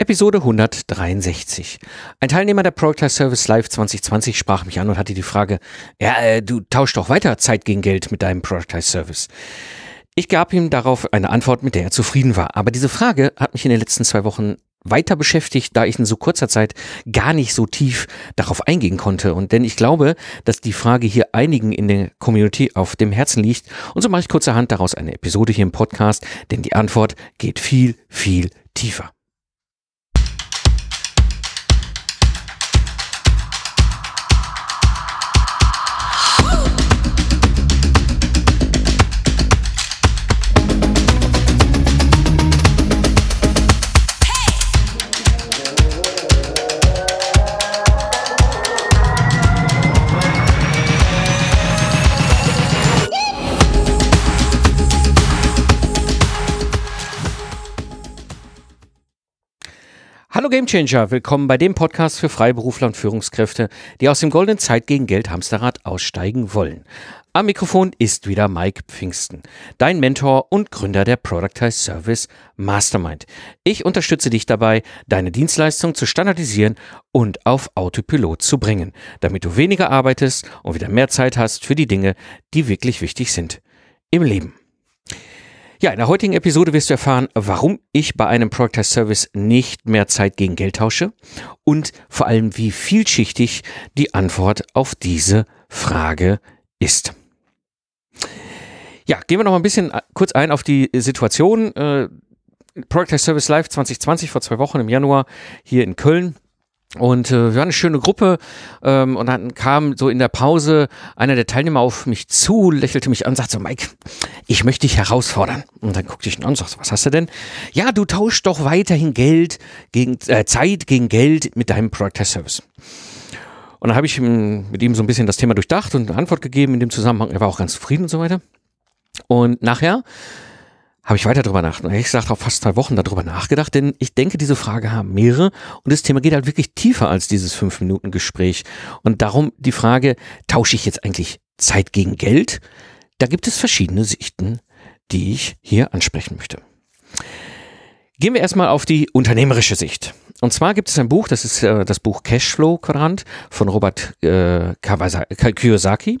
Episode 163. Ein Teilnehmer der Productize Service Live 2020 sprach mich an und hatte die Frage, ja, äh, du tauschst doch weiter Zeit gegen Geld mit deinem Productize Service. Ich gab ihm darauf eine Antwort, mit der er zufrieden war. Aber diese Frage hat mich in den letzten zwei Wochen weiter beschäftigt, da ich in so kurzer Zeit gar nicht so tief darauf eingehen konnte. Und denn ich glaube, dass die Frage hier einigen in der Community auf dem Herzen liegt. Und so mache ich kurzerhand daraus eine Episode hier im Podcast, denn die Antwort geht viel, viel tiefer. Hallo Gamechanger, willkommen bei dem Podcast für Freiberufler und Führungskräfte, die aus dem goldenen Zeit gegen Geld Hamsterrad aussteigen wollen. Am Mikrofon ist wieder Mike Pfingsten, dein Mentor und Gründer der Productize Service Mastermind. Ich unterstütze dich dabei, deine Dienstleistung zu standardisieren und auf Autopilot zu bringen, damit du weniger arbeitest und wieder mehr Zeit hast für die Dinge, die wirklich wichtig sind im Leben. Ja, in der heutigen Episode wirst du erfahren, warum ich bei einem Product Service nicht mehr Zeit gegen Geld tausche und vor allem, wie vielschichtig die Antwort auf diese Frage ist. Ja, gehen wir noch ein bisschen äh, kurz ein auf die Situation. Äh, Product Service Live 2020 vor zwei Wochen im Januar hier in Köln. Und äh, wir waren eine schöne Gruppe ähm, und dann kam so in der Pause einer der Teilnehmer auf mich zu, lächelte mich an, sagte so, Mike, ich möchte dich herausfordern. Und dann guckte ich ihn an und sagte, was hast du denn? Ja, du tauschst doch weiterhin Geld gegen äh, Zeit gegen Geld mit deinem Product Service. Und dann habe ich mit ihm so ein bisschen das Thema durchdacht und eine Antwort gegeben in dem Zusammenhang. Er war auch ganz zufrieden und so weiter. Und nachher habe ich weiter darüber nachgedacht. Ich gesagt, auch fast zwei Wochen darüber nachgedacht, denn ich denke, diese Frage haben mehrere und das Thema geht halt wirklich tiefer als dieses fünf Minuten Gespräch. Und darum die Frage, tausche ich jetzt eigentlich Zeit gegen Geld? Da gibt es verschiedene Sichten, die ich hier ansprechen möchte. Gehen wir erstmal auf die unternehmerische Sicht. Und zwar gibt es ein Buch, das ist äh, das Buch Cashflow Quadrant von Robert äh, Kiyosaki.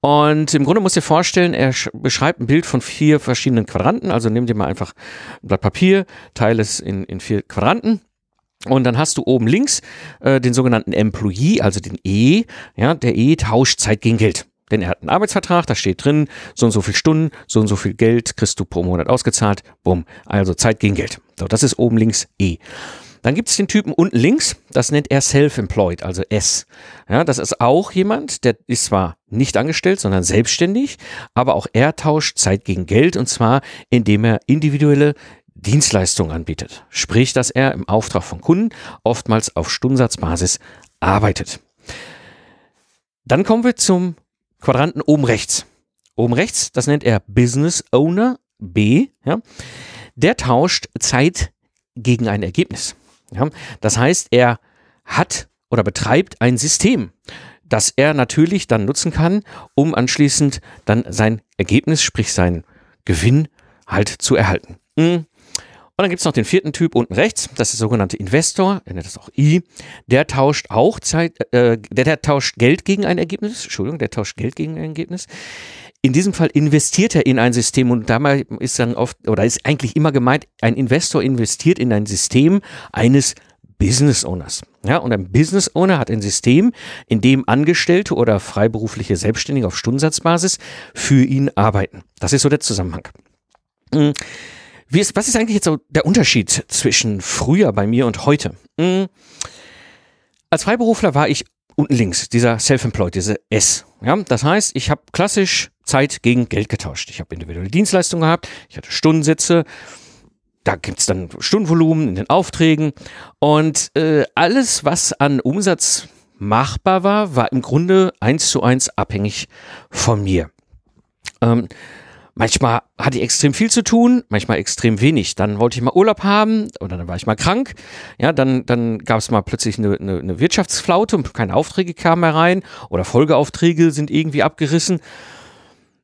Und im Grunde musst du dir vorstellen, er beschreibt ein Bild von vier verschiedenen Quadranten. Also nimm dir mal einfach ein Blatt Papier, teile es in, in vier Quadranten. Und dann hast du oben links äh, den sogenannten Employee, also den E. Ja, der E tauscht Zeit gegen Geld. Denn er hat einen Arbeitsvertrag, da steht drin, so und so viel Stunden, so und so viel Geld kriegst du pro Monat ausgezahlt. Bumm. Also Zeit gegen Geld. So, das ist oben links E. Dann gibt es den Typen unten links, das nennt er Self-Employed, also S. Ja, das ist auch jemand, der ist zwar nicht angestellt, sondern selbstständig, aber auch er tauscht Zeit gegen Geld und zwar indem er individuelle Dienstleistungen anbietet. Sprich, dass er im Auftrag von Kunden oftmals auf Stundensatzbasis arbeitet. Dann kommen wir zum Quadranten oben rechts. Oben rechts, das nennt er Business Owner B. Ja. Der tauscht Zeit gegen ein Ergebnis. Ja? Das heißt, er hat oder betreibt ein System, das er natürlich dann nutzen kann, um anschließend dann sein Ergebnis, sprich seinen Gewinn halt zu erhalten. Mhm. Dann gibt es noch den vierten Typ unten rechts, das ist der sogenannte Investor, er nennt das auch I. Der tauscht auch Zeit, äh, der, der tauscht Geld gegen ein Ergebnis, Entschuldigung, der tauscht Geld gegen ein Ergebnis. In diesem Fall investiert er in ein System und dabei ist dann oft, oder ist eigentlich immer gemeint, ein Investor investiert in ein System eines Business Owners. Ja, und ein Business Owner hat ein System, in dem Angestellte oder freiberufliche Selbstständige auf Stundensatzbasis für ihn arbeiten. Das ist so der Zusammenhang. Hm. Wie ist, was ist eigentlich jetzt so der Unterschied zwischen früher bei mir und heute? Hm. Als Freiberufler war ich unten links, dieser Self-Employed, diese S. Ja, das heißt, ich habe klassisch Zeit gegen Geld getauscht. Ich habe individuelle Dienstleistungen gehabt, ich hatte Stundensätze, da gibt's dann Stundenvolumen in den Aufträgen und äh, alles, was an Umsatz machbar war, war im Grunde eins zu eins abhängig von mir. Ähm, Manchmal hatte ich extrem viel zu tun, manchmal extrem wenig. Dann wollte ich mal Urlaub haben oder dann war ich mal krank. Ja, dann, dann gab es mal plötzlich eine, eine, eine Wirtschaftsflaute und keine Aufträge kamen mehr rein oder Folgeaufträge sind irgendwie abgerissen.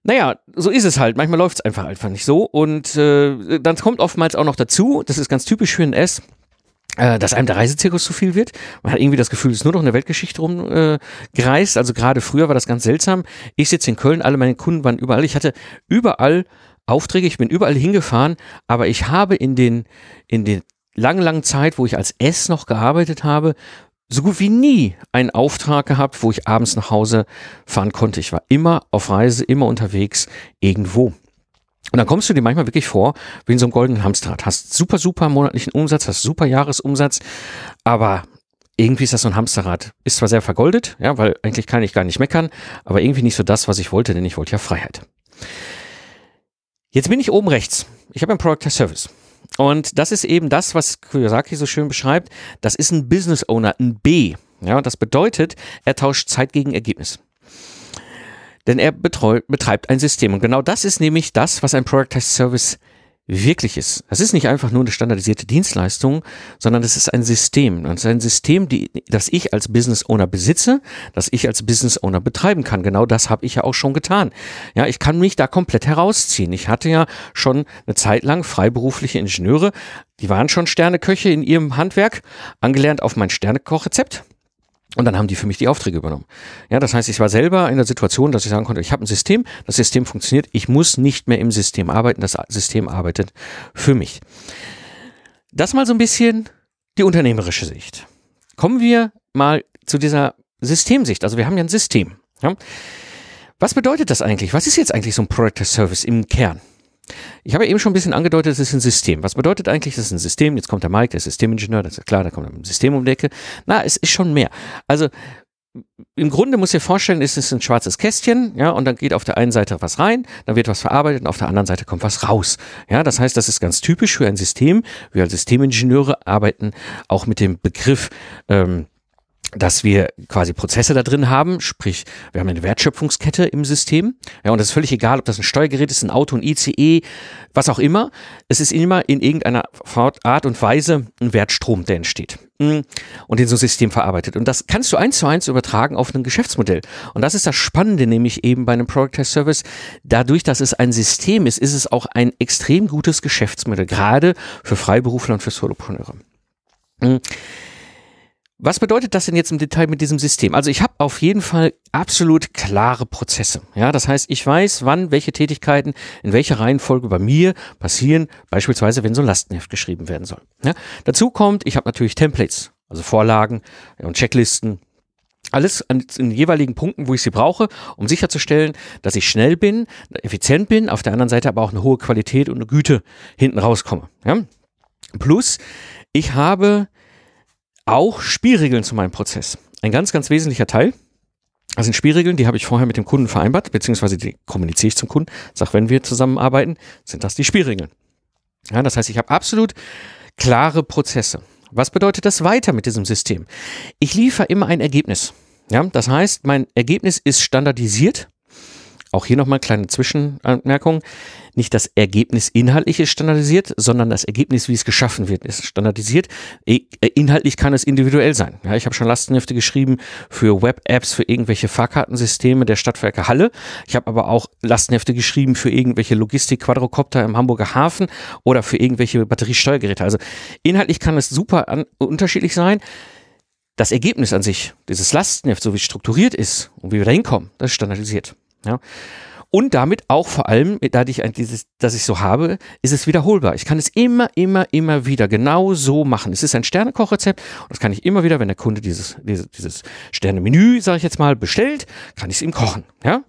Naja, so ist es halt. Manchmal läuft es einfach einfach nicht so. Und äh, dann kommt oftmals auch noch dazu, das ist ganz typisch für ein S, dass einem der Reisezirkus zu viel wird. Man hat irgendwie das Gefühl, es ist nur noch eine Weltgeschichte rumgereist. Äh, also gerade früher war das ganz seltsam. Ich sitze in Köln, alle meine Kunden waren überall. Ich hatte überall Aufträge, ich bin überall hingefahren, aber ich habe in den, in den langen, langen Zeit, wo ich als S noch gearbeitet habe, so gut wie nie einen Auftrag gehabt, wo ich abends nach Hause fahren konnte. Ich war immer auf Reise, immer unterwegs, irgendwo. Und dann kommst du dir manchmal wirklich vor, wie in so einem goldenen Hamsterrad. Hast super, super monatlichen Umsatz, hast super Jahresumsatz, aber irgendwie ist das so ein Hamsterrad. Ist zwar sehr vergoldet, ja, weil eigentlich kann ich gar nicht meckern, aber irgendwie nicht so das, was ich wollte, denn ich wollte ja Freiheit. Jetzt bin ich oben rechts. Ich habe ein Product as Service. Und das ist eben das, was Kiyosaki so schön beschreibt. Das ist ein Business Owner, ein B. Ja, das bedeutet, er tauscht Zeit gegen Ergebnis. Denn er betreu, betreibt ein System. Und genau das ist nämlich das, was ein Productized Service wirklich ist. Das ist nicht einfach nur eine standardisierte Dienstleistung, sondern es ist ein System. Es ist ein System, die, das ich als Business Owner besitze, das ich als Business Owner betreiben kann. Genau das habe ich ja auch schon getan. Ja, ich kann mich da komplett herausziehen. Ich hatte ja schon eine Zeit lang freiberufliche Ingenieure, die waren schon Sterneköche in ihrem Handwerk, angelernt auf mein Sternekochrezept. Und dann haben die für mich die Aufträge übernommen. Ja, das heißt, ich war selber in der Situation, dass ich sagen konnte, ich habe ein System, das System funktioniert, ich muss nicht mehr im System arbeiten, das System arbeitet für mich. Das mal so ein bisschen die unternehmerische Sicht. Kommen wir mal zu dieser Systemsicht. Also wir haben ja ein System. Ja? Was bedeutet das eigentlich? Was ist jetzt eigentlich so ein Product Service im Kern? Ich habe eben schon ein bisschen angedeutet, es ist ein System. Was bedeutet eigentlich, es ist ein System? Jetzt kommt der Mike, der Systemingenieur, das ist klar, da kommt ein System um die Ecke. Na, es ist schon mehr. Also im Grunde muss ich dir vorstellen, ist es ein schwarzes Kästchen, ja, und dann geht auf der einen Seite was rein, dann wird was verarbeitet und auf der anderen Seite kommt was raus. Ja, das heißt, das ist ganz typisch für ein System. Wir als Systemingenieure arbeiten auch mit dem Begriff ähm, dass wir quasi Prozesse da drin haben, sprich, wir haben eine Wertschöpfungskette im System. Ja, und das ist völlig egal, ob das ein Steuergerät ist, ein Auto, ein ICE, was auch immer. Es ist immer in irgendeiner Art und Weise ein Wertstrom, der entsteht hm, und in so ein System verarbeitet. Und das kannst du eins zu eins übertragen auf ein Geschäftsmodell. Und das ist das Spannende, nämlich eben bei einem Product Test Service. Dadurch, dass es ein System ist, ist es auch ein extrem gutes Geschäftsmodell, gerade für Freiberufler und für Solopreneure. Was bedeutet das denn jetzt im Detail mit diesem System? Also ich habe auf jeden Fall absolut klare Prozesse. Ja, das heißt, ich weiß, wann welche Tätigkeiten in welcher Reihenfolge bei mir passieren, beispielsweise wenn so ein Lastenheft geschrieben werden soll. Ja, dazu kommt, ich habe natürlich Templates, also Vorlagen und Checklisten, alles an den jeweiligen Punkten, wo ich sie brauche, um sicherzustellen, dass ich schnell bin, effizient bin, auf der anderen Seite aber auch eine hohe Qualität und eine Güte hinten rauskomme. Ja? Plus, ich habe auch Spielregeln zu meinem Prozess. Ein ganz, ganz wesentlicher Teil. Das sind Spielregeln, die habe ich vorher mit dem Kunden vereinbart, beziehungsweise die kommuniziere ich zum Kunden. Sag, wenn wir zusammenarbeiten, sind das die Spielregeln. Ja, das heißt, ich habe absolut klare Prozesse. Was bedeutet das weiter mit diesem System? Ich liefere immer ein Ergebnis. Ja, das heißt, mein Ergebnis ist standardisiert auch hier nochmal kleine Zwischenanmerkung. Nicht das Ergebnis inhaltlich ist standardisiert, sondern das Ergebnis, wie es geschaffen wird, ist standardisiert. Äh, inhaltlich kann es individuell sein. Ja, ich habe schon Lastenhefte geschrieben für Web-Apps, für irgendwelche Fahrkartensysteme der Stadtwerke Halle. Ich habe aber auch Lastenhefte geschrieben für irgendwelche Logistik-Quadrocopter im Hamburger Hafen oder für irgendwelche Batteriesteuergeräte. Also inhaltlich kann es super an, unterschiedlich sein. Das Ergebnis an sich, dieses Lastenheft, so wie es strukturiert ist und wie wir da hinkommen, das ist standardisiert. Ja. Und damit auch vor allem, dadurch, dieses, dass ich so habe, ist es wiederholbar. Ich kann es immer, immer, immer wieder genau so machen. Es ist ein Sternekochrezept und das kann ich immer wieder, wenn der Kunde dieses, dieses, dieses Sternemenü, sage ich jetzt mal, bestellt, kann ich es ihm kochen. Ja.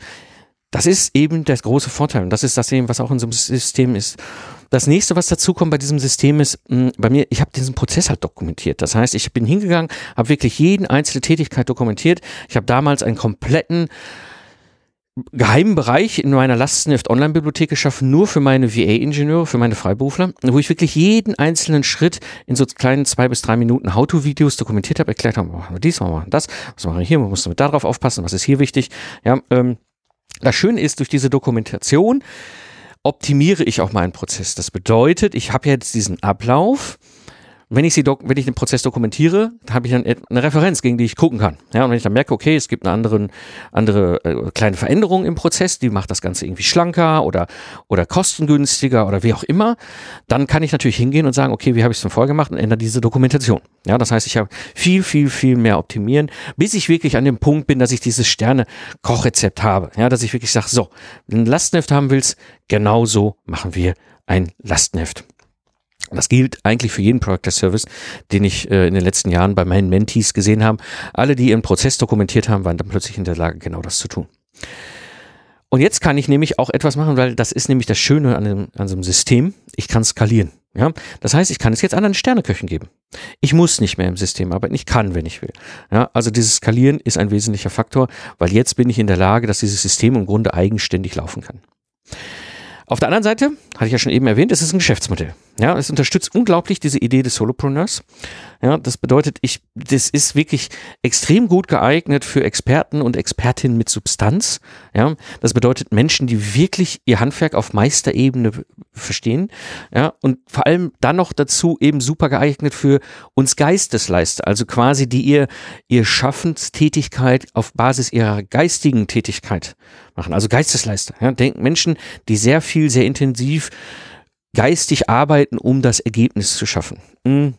Das ist eben der große Vorteil und das ist das eben, was auch in so einem System ist. Das nächste, was dazu kommt bei diesem System ist, mh, bei mir, ich habe diesen Prozess halt dokumentiert. Das heißt, ich bin hingegangen, habe wirklich jeden einzelne Tätigkeit dokumentiert. Ich habe damals einen kompletten geheimen Bereich in meiner Lastenheft Online-Bibliothek geschaffen, nur für meine VA-Ingenieure, für meine Freiberufler, wo ich wirklich jeden einzelnen Schritt in so kleinen zwei bis drei Minuten How-To-Videos dokumentiert habe, erklärt habe, machen wir dies, machen wir das, was machen wir hier, man muss damit darauf aufpassen, was ist hier wichtig. Ja, ähm, das Schöne ist, durch diese Dokumentation optimiere ich auch meinen Prozess. Das bedeutet, ich habe jetzt diesen Ablauf, wenn ich sie wenn ich den Prozess dokumentiere, habe ich dann eine Referenz, gegen die ich gucken kann. Ja, und wenn ich dann merke, okay, es gibt eine andere, andere äh, kleine Veränderung im Prozess, die macht das Ganze irgendwie schlanker oder, oder kostengünstiger oder wie auch immer, dann kann ich natürlich hingehen und sagen, okay, wie habe ich es denn vorher gemacht und ändere diese Dokumentation. Ja, das heißt, ich habe viel, viel, viel mehr optimieren, bis ich wirklich an dem Punkt bin, dass ich dieses Sterne-Kochrezept habe. Ja, dass ich wirklich sage, so, wenn du ein Lastenheft haben willst, genau so machen wir ein Lastenheft. Das gilt eigentlich für jeden Product Service, den ich äh, in den letzten Jahren bei meinen Mentees gesehen habe. Alle, die ihren Prozess dokumentiert haben, waren dann plötzlich in der Lage, genau das zu tun. Und jetzt kann ich nämlich auch etwas machen, weil das ist nämlich das Schöne an, dem, an so einem System. Ich kann skalieren. Ja, das heißt, ich kann es jetzt anderen Sterneköchen geben. Ich muss nicht mehr im System arbeiten, ich kann, wenn ich will. Ja, also dieses Skalieren ist ein wesentlicher Faktor, weil jetzt bin ich in der Lage, dass dieses System im Grunde eigenständig laufen kann. Auf der anderen Seite, hatte ich ja schon eben erwähnt, es ist ein Geschäftsmodell. Ja, es unterstützt unglaublich diese Idee des Solopreneurs. Ja, das bedeutet, ich, das ist wirklich extrem gut geeignet für Experten und Expertinnen mit Substanz. Ja, das bedeutet Menschen, die wirklich ihr Handwerk auf Meisterebene verstehen. Ja, und vor allem dann noch dazu eben super geeignet für uns Geistesleister, also quasi die ihr, ihr Schaffenstätigkeit auf Basis ihrer geistigen Tätigkeit machen. Also Geistesleister. Ja, denken Menschen, die sehr viel, sehr intensiv geistig arbeiten, um das Ergebnis zu schaffen. Mhm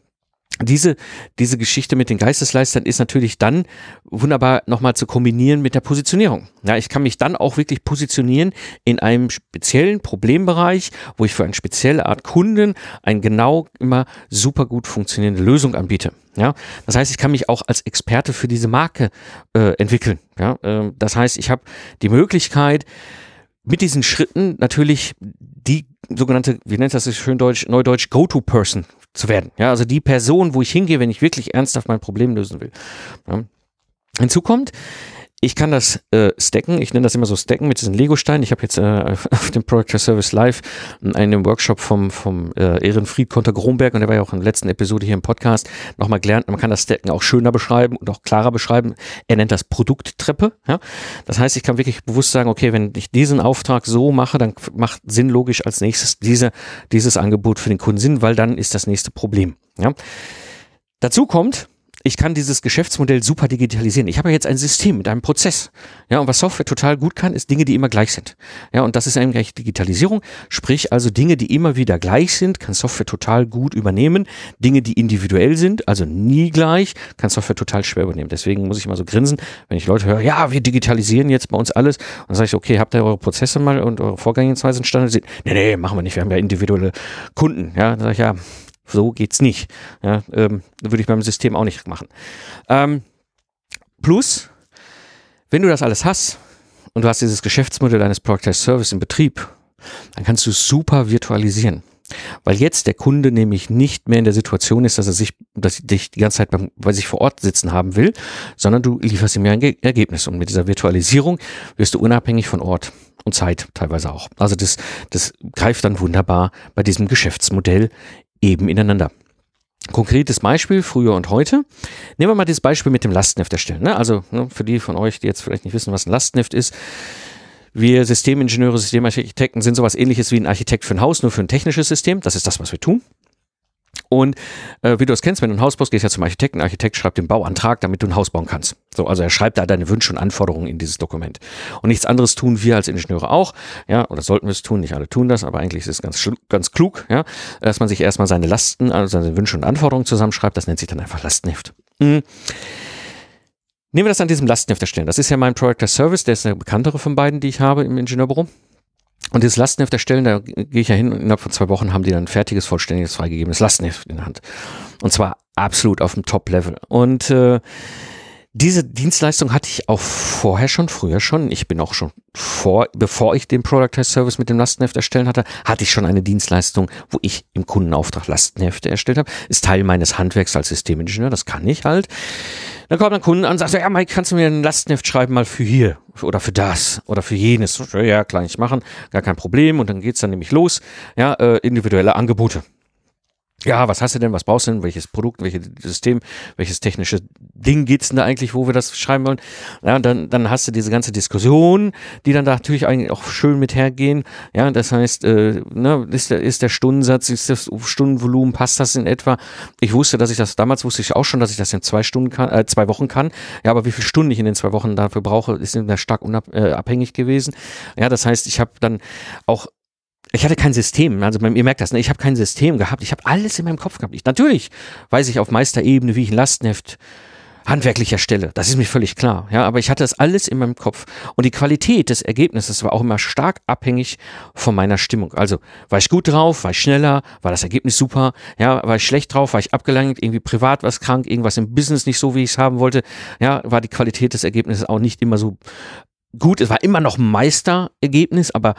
diese, diese Geschichte mit den Geistesleistern ist natürlich dann wunderbar nochmal zu kombinieren mit der Positionierung. Ja, ich kann mich dann auch wirklich positionieren in einem speziellen Problembereich, wo ich für eine spezielle Art Kunden eine genau immer super gut funktionierende Lösung anbiete. Ja, das heißt, ich kann mich auch als Experte für diese Marke äh, entwickeln. Ja, äh, das heißt, ich habe die Möglichkeit, mit diesen Schritten natürlich die sogenannte, wie nennt das schön deutsch, neudeutsch, Go-To-Person zu werden. Ja, also die Person, wo ich hingehe, wenn ich wirklich ernsthaft mein Problem lösen will. Ja. Hinzu kommt, ich kann das äh, stacken, ich nenne das immer so stacken mit diesen Lego-Steinen. Ich habe jetzt äh, auf dem Project Service Live einen Workshop vom, vom äh, Ehrenfried Konter Gromberg und der war ja auch in der letzten Episode hier im Podcast nochmal gelernt. Man kann das Stacken auch schöner beschreiben und auch klarer beschreiben. Er nennt das Produkttreppe. Ja? Das heißt, ich kann wirklich bewusst sagen, okay, wenn ich diesen Auftrag so mache, dann macht Sinn logisch als nächstes diese, dieses Angebot für den Kunden Sinn, weil dann ist das nächste Problem. Ja? Dazu kommt, ich kann dieses Geschäftsmodell super digitalisieren. Ich habe ja jetzt ein System mit einem Prozess. Ja, und was Software total gut kann, ist Dinge, die immer gleich sind. Ja, und das ist eigentlich Digitalisierung. Sprich, also Dinge, die immer wieder gleich sind, kann Software total gut übernehmen. Dinge, die individuell sind, also nie gleich, kann Software total schwer übernehmen. Deswegen muss ich immer so grinsen, wenn ich Leute höre, ja, wir digitalisieren jetzt bei uns alles. Und dann sage ich, okay, habt ihr eure Prozesse mal und eure Vorgehensweisen standardisiert? Nee, nee, machen wir nicht. Wir haben ja individuelle Kunden. Ja, dann sage ich, ja, so geht's nicht. Ja, ähm, würde ich beim System auch nicht machen. Ähm, plus, wenn du das alles hast und du hast dieses Geschäftsmodell eines Product Service in Betrieb, dann kannst du super virtualisieren. Weil jetzt der Kunde nämlich nicht mehr in der Situation ist, dass er sich, dass dich die ganze Zeit beim, bei sich vor Ort sitzen haben will, sondern du lieferst ihm ja ein Ergebnis. Und mit dieser Virtualisierung wirst du unabhängig von Ort und Zeit teilweise auch. Also das, das greift dann wunderbar bei diesem Geschäftsmodell eben ineinander. Konkretes Beispiel, früher und heute. Nehmen wir mal das Beispiel mit dem Lastenheft erstellen. Ne? Also ne, für die von euch, die jetzt vielleicht nicht wissen, was ein Lastenheft ist. Wir Systemingenieure, Systemarchitekten sind sowas ähnliches wie ein Architekt für ein Haus, nur für ein technisches System. Das ist das, was wir tun. Und äh, wie du es kennst, wenn du ein Haus baust, gehst du ja zum Architekten. Architekt schreibt den Bauantrag, damit du ein Haus bauen kannst. So, also er schreibt da deine Wünsche und Anforderungen in dieses Dokument. Und nichts anderes tun wir als Ingenieure auch, ja, oder sollten wir es tun, nicht alle tun das, aber eigentlich ist es ganz, ganz klug, ja, dass man sich erstmal seine Lasten, also seine Wünsche und Anforderungen zusammenschreibt. Das nennt sich dann einfach Lastenheft. Mhm. Nehmen wir das an diesem Lastenheft erstellen. Das ist ja mein Project Service, der ist der bekanntere von beiden, die ich habe im Ingenieurbüro. Und dieses Lastenheft erstellen, da gehe ich ja hin und innerhalb von zwei Wochen haben die dann ein fertiges, vollständiges, freigegebenes Lastenheft in der Hand. Und zwar absolut auf dem Top-Level. Und äh, diese Dienstleistung hatte ich auch vorher schon, früher schon. Ich bin auch schon vor, bevor ich den Productize Service mit dem Lastenheft erstellen hatte, hatte ich schon eine Dienstleistung, wo ich im Kundenauftrag Lastenhefte erstellt habe. Ist Teil meines Handwerks als Systemingenieur, das kann ich halt. Dann kommt ein Kunde an und sagt, ja Mike, kannst du mir ein Lastenheft schreiben mal für hier oder für das oder für jenes? Ja, klar, ich machen, gar kein Problem. Und dann geht's dann nämlich los, ja, äh, individuelle Angebote. Ja, was hast du denn, was brauchst du denn, welches Produkt, welches System, welches technische Ding geht's denn da eigentlich, wo wir das schreiben wollen? Ja, und dann, dann hast du diese ganze Diskussion, die dann da natürlich eigentlich auch schön mit hergehen. Ja, das heißt, äh, ne, ist der, ist der Stundensatz, ist das Stundenvolumen, passt das in etwa? Ich wusste, dass ich das, damals wusste ich auch schon, dass ich das in zwei Stunden kann, äh, zwei Wochen kann. Ja, aber wie viele Stunden ich in den zwei Wochen dafür brauche, ist da stark unabhängig äh, gewesen. Ja, das heißt, ich habe dann auch ich hatte kein System, also ihr merkt das, ne? ich habe kein System gehabt, ich habe alles in meinem Kopf gehabt. Ich, natürlich weiß ich auf Meisterebene, wie ich ein Lastenheft handwerklich erstelle, das ist mir völlig klar, ja, aber ich hatte das alles in meinem Kopf. Und die Qualität des Ergebnisses war auch immer stark abhängig von meiner Stimmung. Also war ich gut drauf, war ich schneller, war das Ergebnis super, ja, war ich schlecht drauf, war ich abgelangt, irgendwie privat was krank, irgendwas im Business nicht so, wie ich es haben wollte, ja, war die Qualität des Ergebnisses auch nicht immer so gut, es war immer noch ein Meisterergebnis, aber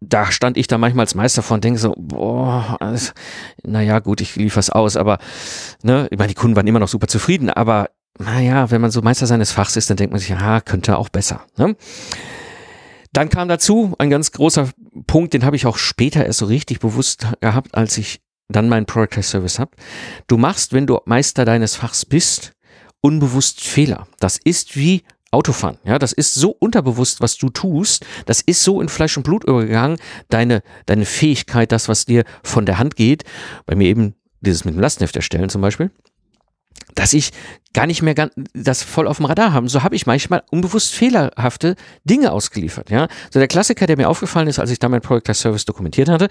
da stand ich da manchmal als Meister vor und denke so, boah, also, naja, gut, ich liefere es aus, aber, ne, ich meine, die Kunden waren immer noch super zufrieden, aber naja, wenn man so Meister seines Fachs ist, dann denkt man sich, ja, könnte auch besser. Ne? Dann kam dazu ein ganz großer Punkt, den habe ich auch später erst so richtig bewusst gehabt, als ich dann meinen Product Service habe. Du machst, wenn du Meister deines Fachs bist, unbewusst Fehler. Das ist wie Autofahren. Ja, das ist so unterbewusst, was du tust. Das ist so in Fleisch und Blut übergegangen. Deine, deine Fähigkeit, das, was dir von der Hand geht. Bei mir eben dieses mit dem Lastenheft erstellen zum Beispiel. Dass ich gar nicht mehr ganz, das voll auf dem Radar haben. So habe ich manchmal unbewusst fehlerhafte Dinge ausgeliefert. Ja, so der Klassiker, der mir aufgefallen ist, als ich da mein Product Service dokumentiert hatte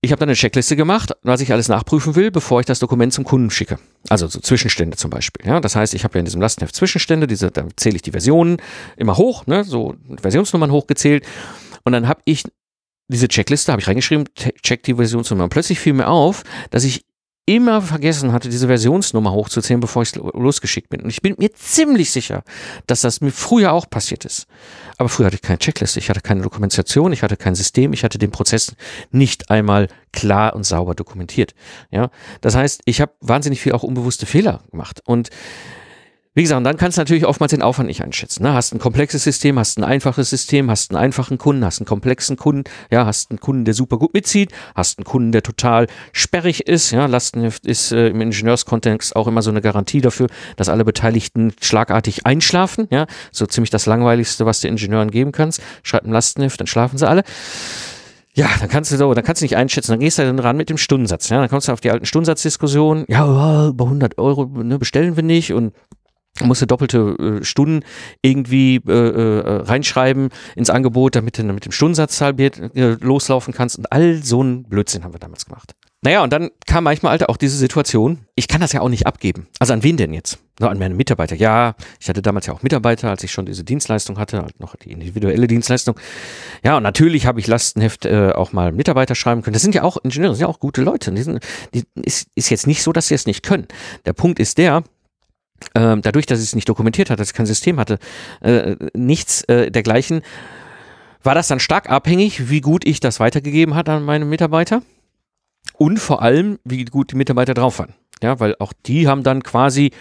ich habe dann eine Checkliste gemacht, was ich alles nachprüfen will, bevor ich das Dokument zum Kunden schicke. Also so Zwischenstände zum Beispiel. Ja, das heißt, ich habe ja in diesem Lastenheft Zwischenstände, diese, da zähle ich die Versionen immer hoch, ne, so Versionsnummern hochgezählt. Und dann habe ich diese Checkliste, habe ich reingeschrieben, check die Versionsnummer. Und plötzlich fiel mir auf, dass ich immer vergessen hatte, diese Versionsnummer hochzuzählen, bevor ich losgeschickt bin. Und ich bin mir ziemlich sicher, dass das mir früher auch passiert ist. Aber früher hatte ich keine Checkliste, ich hatte keine Dokumentation, ich hatte kein System, ich hatte den Prozess nicht einmal klar und sauber dokumentiert. Ja, das heißt, ich habe wahnsinnig viel auch unbewusste Fehler gemacht und wie gesagt, und dann kannst du natürlich oftmals den Aufwand nicht einschätzen. Ne? Hast ein komplexes System, hast ein einfaches System, hast einen einfachen Kunden, hast einen komplexen Kunden, ja, hast einen Kunden, der super gut mitzieht, hast einen Kunden, der total sperrig ist. Ja, Lastenheft ist äh, im Ingenieurskontext auch immer so eine Garantie dafür, dass alle Beteiligten schlagartig einschlafen. Ja, so ziemlich das langweiligste, was du Ingenieuren geben kannst. Schreib ein Lastenheft, dann schlafen sie alle. Ja, dann kannst du so, dann kannst du nicht einschätzen, dann gehst du dann ran mit dem Stundensatz. Ja, dann kommst du auf die alten Stundensatzdiskussionen. Ja, über 100 Euro ne, bestellen wir nicht und musste doppelte äh, Stunden irgendwie äh, äh, reinschreiben ins Angebot, damit du mit dem Stundensatz halbiert äh, loslaufen kannst und all so ein Blödsinn haben wir damals gemacht. Naja, und dann kam manchmal Alter auch diese Situation, ich kann das ja auch nicht abgeben. Also an wen denn jetzt? So, an meine Mitarbeiter. Ja, ich hatte damals ja auch Mitarbeiter, als ich schon diese Dienstleistung hatte, halt noch die individuelle Dienstleistung. Ja, und natürlich habe ich Lastenheft äh, auch mal Mitarbeiter schreiben können. Das sind ja auch Ingenieure, das sind ja auch gute Leute. Die sind, die, ist, ist jetzt nicht so, dass sie es nicht können. Der Punkt ist der, ähm, dadurch, dass es nicht dokumentiert hatte, dass ich kein System hatte, äh, nichts äh, dergleichen, war das dann stark abhängig, wie gut ich das weitergegeben hatte an meine Mitarbeiter und vor allem, wie gut die Mitarbeiter drauf waren. Ja, weil auch die haben dann quasi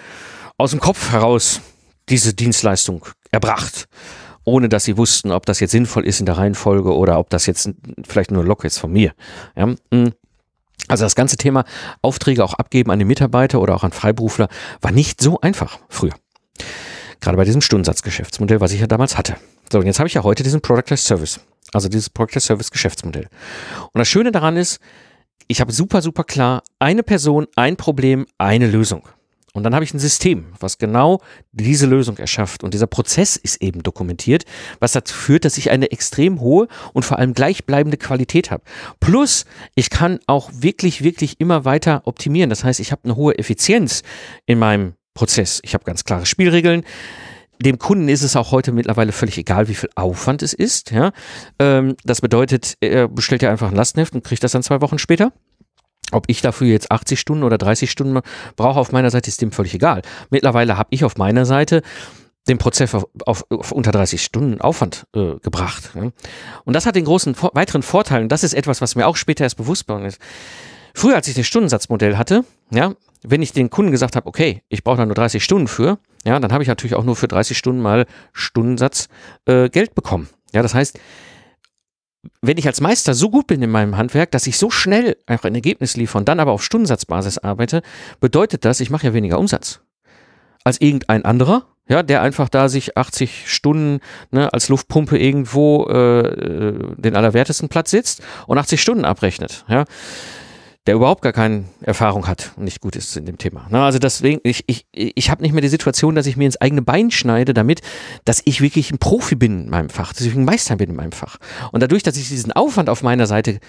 aus dem Kopf heraus diese Dienstleistung erbracht, ohne dass sie wussten, ob das jetzt sinnvoll ist in der Reihenfolge oder ob das jetzt vielleicht nur Lock ist von mir. Ja, mm. Also das ganze Thema Aufträge auch abgeben an die Mitarbeiter oder auch an Freiberufler war nicht so einfach früher. Gerade bei diesem Stundensatzgeschäftsmodell, was ich ja damals hatte. So, und jetzt habe ich ja heute diesen Product as Service. Also dieses Product as Service Geschäftsmodell. Und das Schöne daran ist, ich habe super, super klar eine Person, ein Problem, eine Lösung. Und dann habe ich ein System, was genau diese Lösung erschafft. Und dieser Prozess ist eben dokumentiert, was dazu führt, dass ich eine extrem hohe und vor allem gleichbleibende Qualität habe. Plus, ich kann auch wirklich, wirklich immer weiter optimieren. Das heißt, ich habe eine hohe Effizienz in meinem Prozess. Ich habe ganz klare Spielregeln dem Kunden ist es auch heute mittlerweile völlig egal, wie viel Aufwand es ist. Ja? Ähm, das bedeutet, er bestellt ja einfach ein Lastenheft und kriegt das dann zwei Wochen später. Ob ich dafür jetzt 80 Stunden oder 30 Stunden brauche auf meiner Seite, ist dem völlig egal. Mittlerweile habe ich auf meiner Seite den Prozess auf, auf, auf unter 30 Stunden Aufwand äh, gebracht. Ja. Und das hat den großen weiteren Vorteil, und das ist etwas, was mir auch später erst bewusst geworden ist. Früher, als ich das Stundensatzmodell hatte, ja, wenn ich den Kunden gesagt habe, okay, ich brauche da nur 30 Stunden für, ja, dann habe ich natürlich auch nur für 30 Stunden mal Stundensatz äh, Geld bekommen. Ja, das heißt, wenn ich als Meister so gut bin in meinem Handwerk, dass ich so schnell einfach ein Ergebnis liefere und dann aber auf Stundensatzbasis arbeite, bedeutet das, ich mache ja weniger Umsatz als irgendein anderer, ja, der einfach da sich 80 Stunden ne, als Luftpumpe irgendwo äh, äh, den allerwertesten Platz sitzt und 80 Stunden abrechnet, ja, der überhaupt gar keine Erfahrung hat und nicht gut ist in dem Thema. Ne, also deswegen, ich, ich, ich habe nicht mehr die Situation, dass ich mir ins eigene Bein schneide damit, dass ich wirklich ein Profi bin in meinem Fach, dass ich ein Meister bin in meinem Fach. Und dadurch, dass ich diesen Aufwand auf meiner Seite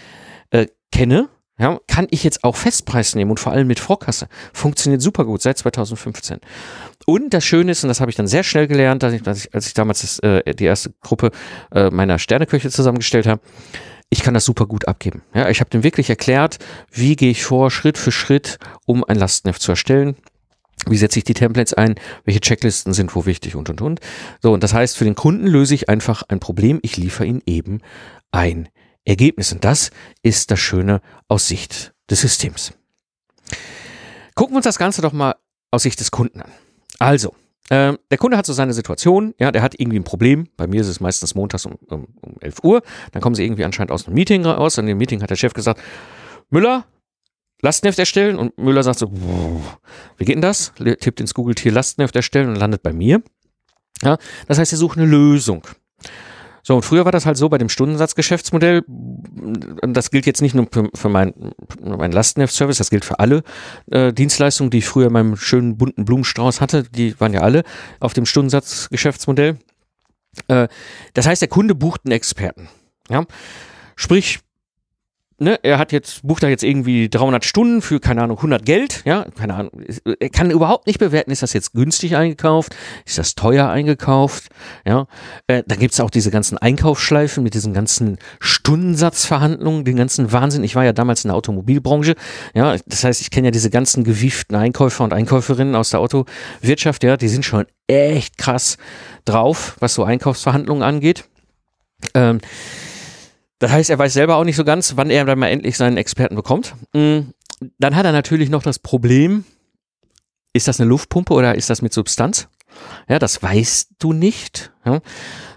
äh, kenne, ja, kann ich jetzt auch Festpreis nehmen und vor allem mit Vorkasse. Funktioniert super gut seit 2015. Und das Schöne ist, und das habe ich dann sehr schnell gelernt, dass ich als ich damals das, äh, die erste Gruppe äh, meiner Sterneköche zusammengestellt habe, ich kann das super gut abgeben. Ja, ich habe dem wirklich erklärt, wie gehe ich vor, Schritt für Schritt, um ein Lastenheft zu erstellen. Wie setze ich die Templates ein? Welche Checklisten sind wo wichtig und und und. So, und das heißt, für den Kunden löse ich einfach ein Problem. Ich liefere ihn eben ein Ergebnis. Und das ist das Schöne aus Sicht des Systems. Gucken wir uns das Ganze doch mal aus Sicht des Kunden an. Also, äh, der Kunde hat so seine Situation, ja, der hat irgendwie ein Problem. Bei mir ist es meistens montags um, um, um 11 Uhr. Dann kommen sie irgendwie anscheinend aus einem Meeting raus. In dem Meeting hat der Chef gesagt, Müller, Lastenheft erstellen. Und Müller sagt so, wie geht denn das? Tippt ins Google-Tier Lastenheft erstellen und landet bei mir. Ja, das heißt, er sucht eine Lösung. So, und früher war das halt so bei dem Stundensatzgeschäftsmodell, das gilt jetzt nicht nur für, für mein, mein Lastenheft-Service, das gilt für alle äh, Dienstleistungen, die ich früher in meinem schönen bunten Blumenstrauß hatte, die waren ja alle auf dem Stundensatzgeschäftsmodell. Äh, das heißt, der Kunde bucht einen Experten. Ja? Sprich, ne, er hat jetzt, bucht da jetzt irgendwie 300 Stunden für, keine Ahnung, 100 Geld, ja, keine Ahnung, er kann überhaupt nicht bewerten, ist das jetzt günstig eingekauft, ist das teuer eingekauft, ja, äh, dann gibt's auch diese ganzen Einkaufsschleifen mit diesen ganzen Stundensatzverhandlungen, den ganzen Wahnsinn, ich war ja damals in der Automobilbranche, ja, das heißt, ich kenne ja diese ganzen gewieften Einkäufer und Einkäuferinnen aus der Autowirtschaft, ja, die sind schon echt krass drauf, was so Einkaufsverhandlungen angeht, ähm, das heißt, er weiß selber auch nicht so ganz, wann er dann mal endlich seinen Experten bekommt. Mm, dann hat er natürlich noch das Problem, ist das eine Luftpumpe oder ist das mit Substanz? Ja, das weißt du nicht. Ja.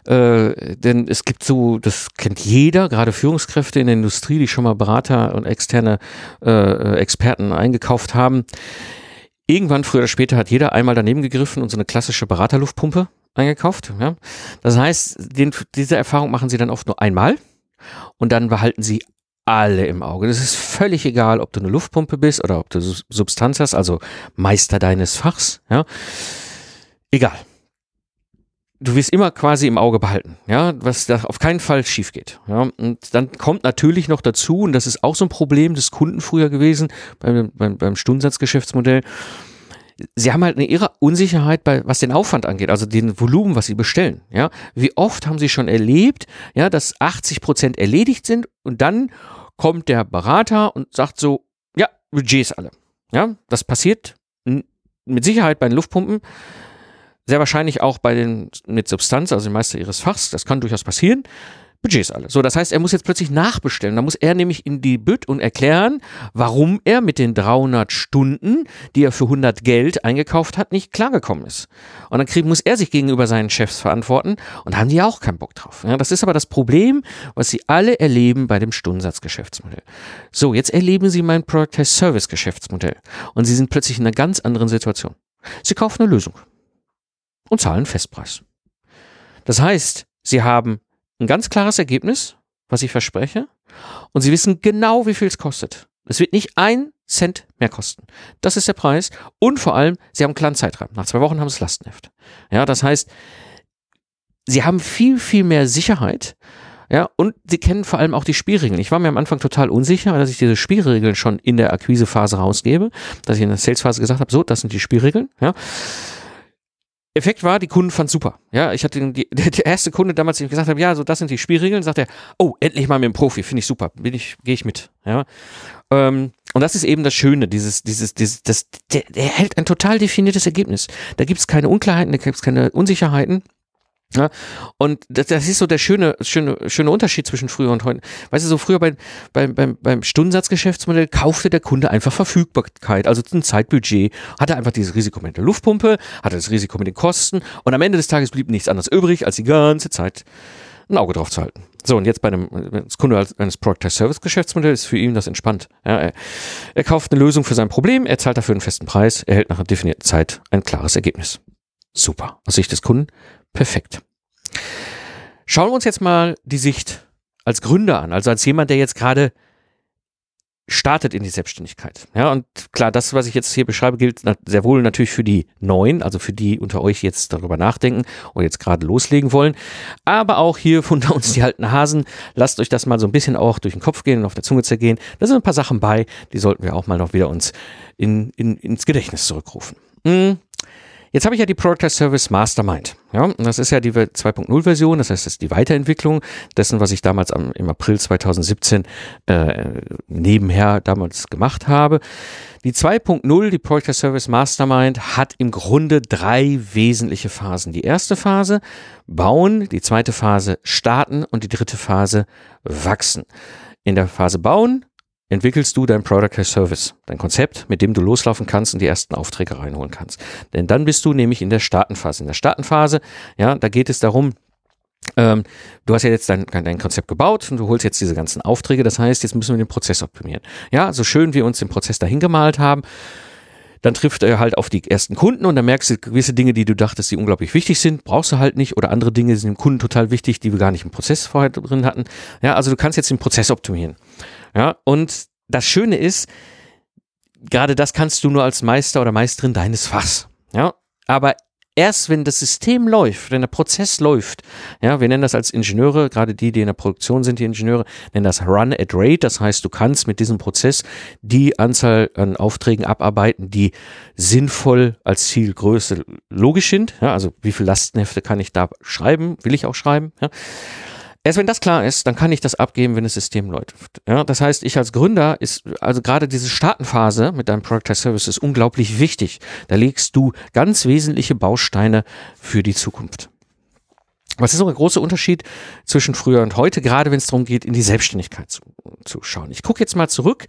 Äh, denn es gibt so, das kennt jeder, gerade Führungskräfte in der Industrie, die schon mal Berater und externe äh, Experten eingekauft haben. Irgendwann, früher oder später, hat jeder einmal daneben gegriffen und so eine klassische Beraterluftpumpe eingekauft. Ja. Das heißt, den, diese Erfahrung machen sie dann oft nur einmal und dann behalten sie alle im Auge. Das ist völlig egal, ob du eine Luftpumpe bist oder ob du Substanz hast, also Meister deines Fachs, ja. Egal. Du wirst immer quasi im Auge behalten, ja, was da auf keinen Fall schief geht. Ja. Und dann kommt natürlich noch dazu, und das ist auch so ein Problem des Kunden früher gewesen beim, beim, beim Stundensatzgeschäftsmodell, sie haben halt eine irre Unsicherheit bei, was den Aufwand angeht, also den Volumen, was sie bestellen. Ja, wie oft haben sie schon erlebt, ja, dass 80 Prozent erledigt sind und dann kommt der Berater und sagt so, ja, Budgets alle. Ja, das passiert mit Sicherheit bei den Luftpumpen, sehr wahrscheinlich auch bei den mit Substanz, also den Meister ihres Fachs. Das kann durchaus passieren. Budgets alle. So, das heißt, er muss jetzt plötzlich nachbestellen. Da muss er nämlich in die Bütt und erklären, warum er mit den 300 Stunden, die er für 100 Geld eingekauft hat, nicht klargekommen ist. Und dann krieg, muss er sich gegenüber seinen Chefs verantworten und haben die auch keinen Bock drauf. Ja, das ist aber das Problem, was sie alle erleben bei dem Stundensatzgeschäftsmodell. So, jetzt erleben sie mein Product Test Service Geschäftsmodell und sie sind plötzlich in einer ganz anderen Situation. Sie kaufen eine Lösung und zahlen Festpreis. Das heißt, sie haben ein ganz klares Ergebnis, was ich verspreche. Und Sie wissen genau, wie viel es kostet. Es wird nicht ein Cent mehr kosten. Das ist der Preis. Und vor allem, Sie haben einen kleinen Zeitraum. Nach zwei Wochen haben Sie das Lastenheft. Ja, das heißt, Sie haben viel, viel mehr Sicherheit. Ja, und sie kennen vor allem auch die Spielregeln. Ich war mir am Anfang total unsicher, dass ich diese Spielregeln schon in der Akquisephase rausgebe, dass ich in der Salesphase gesagt habe, so, das sind die Spielregeln. Ja. Effekt war, die Kunden fanden super. Ja, ich hatte den, die, der erste Kunde damals, den ich gesagt habe, ja, so das sind die Spielregeln, sagt er, oh, endlich mal mit dem Profi, finde ich super, bin ich, gehe ich mit. Ja, ähm, und das ist eben das Schöne, dieses, dieses, dieses, das, der, der hält ein total definiertes Ergebnis. Da gibt es keine Unklarheiten, da gibt es keine Unsicherheiten. Ja, und das, das ist so der schöne, schöne, schöne Unterschied zwischen früher und heute. Weißt du, so früher bei, beim, beim, beim Stundensatzgeschäftsmodell kaufte der Kunde einfach Verfügbarkeit, also ein Zeitbudget, hatte einfach dieses Risiko mit der Luftpumpe, hatte das Risiko mit den Kosten und am Ende des Tages blieb nichts anderes übrig, als die ganze Zeit ein Auge drauf zu halten. So, und jetzt bei einem als Kunde eines Product Service Geschäftsmodells ist für ihn das entspannt. Ja, er, er kauft eine Lösung für sein Problem, er zahlt dafür einen festen Preis, erhält nach einer definierten Zeit ein klares Ergebnis. Super. Aus Sicht des Kunden perfekt. Schauen wir uns jetzt mal die Sicht als Gründer an, also als jemand, der jetzt gerade startet in die Selbstständigkeit. Ja, und klar, das, was ich jetzt hier beschreibe, gilt sehr wohl natürlich für die Neuen, also für die unter euch jetzt darüber nachdenken und jetzt gerade loslegen wollen. Aber auch hier unter uns die alten Hasen, lasst euch das mal so ein bisschen auch durch den Kopf gehen und auf der Zunge zergehen. Da sind ein paar Sachen bei, die sollten wir auch mal noch wieder uns in, in, ins Gedächtnis zurückrufen. Hm. Jetzt habe ich ja die Product Service Mastermind. Ja, und das ist ja die 2.0 Version, das heißt, das ist die Weiterentwicklung dessen, was ich damals am, im April 2017 äh, nebenher damals gemacht habe. Die 2.0, die Product Service Mastermind, hat im Grunde drei wesentliche Phasen. Die erste Phase bauen, die zweite Phase starten und die dritte Phase wachsen. In der Phase bauen entwickelst du dein Product as Service, dein Konzept, mit dem du loslaufen kannst und die ersten Aufträge reinholen kannst. Denn dann bist du nämlich in der Startenphase. In der Startenphase, ja, da geht es darum, ähm, du hast ja jetzt dein, dein Konzept gebaut und du holst jetzt diese ganzen Aufträge. Das heißt, jetzt müssen wir den Prozess optimieren. Ja, so schön wir uns den Prozess dahin gemalt haben, dann trifft er halt auf die ersten Kunden und dann merkst du gewisse Dinge, die du dachtest, die unglaublich wichtig sind, brauchst du halt nicht oder andere Dinge sind dem Kunden total wichtig, die wir gar nicht im Prozess vorher drin hatten. Ja, also du kannst jetzt den Prozess optimieren. Ja, und das Schöne ist, gerade das kannst du nur als Meister oder Meisterin deines Fachs. Ja, aber erst wenn das System läuft, wenn der Prozess läuft, ja, wir nennen das als Ingenieure, gerade die, die in der Produktion sind, die Ingenieure, nennen das Run at Rate. Das heißt, du kannst mit diesem Prozess die Anzahl an Aufträgen abarbeiten, die sinnvoll als Zielgröße logisch sind. Ja, also wie viele Lastenhefte kann ich da schreiben? Will ich auch schreiben? Ja. Erst wenn das klar ist, dann kann ich das abgeben, wenn das System läuft. Ja, das heißt, ich als Gründer ist, also gerade diese Startenphase mit deinem Product Service ist unglaublich wichtig. Da legst du ganz wesentliche Bausteine für die Zukunft. Was ist so ein großer Unterschied zwischen früher und heute, gerade wenn es darum geht, in die Selbstständigkeit zu, zu schauen? Ich gucke jetzt mal zurück.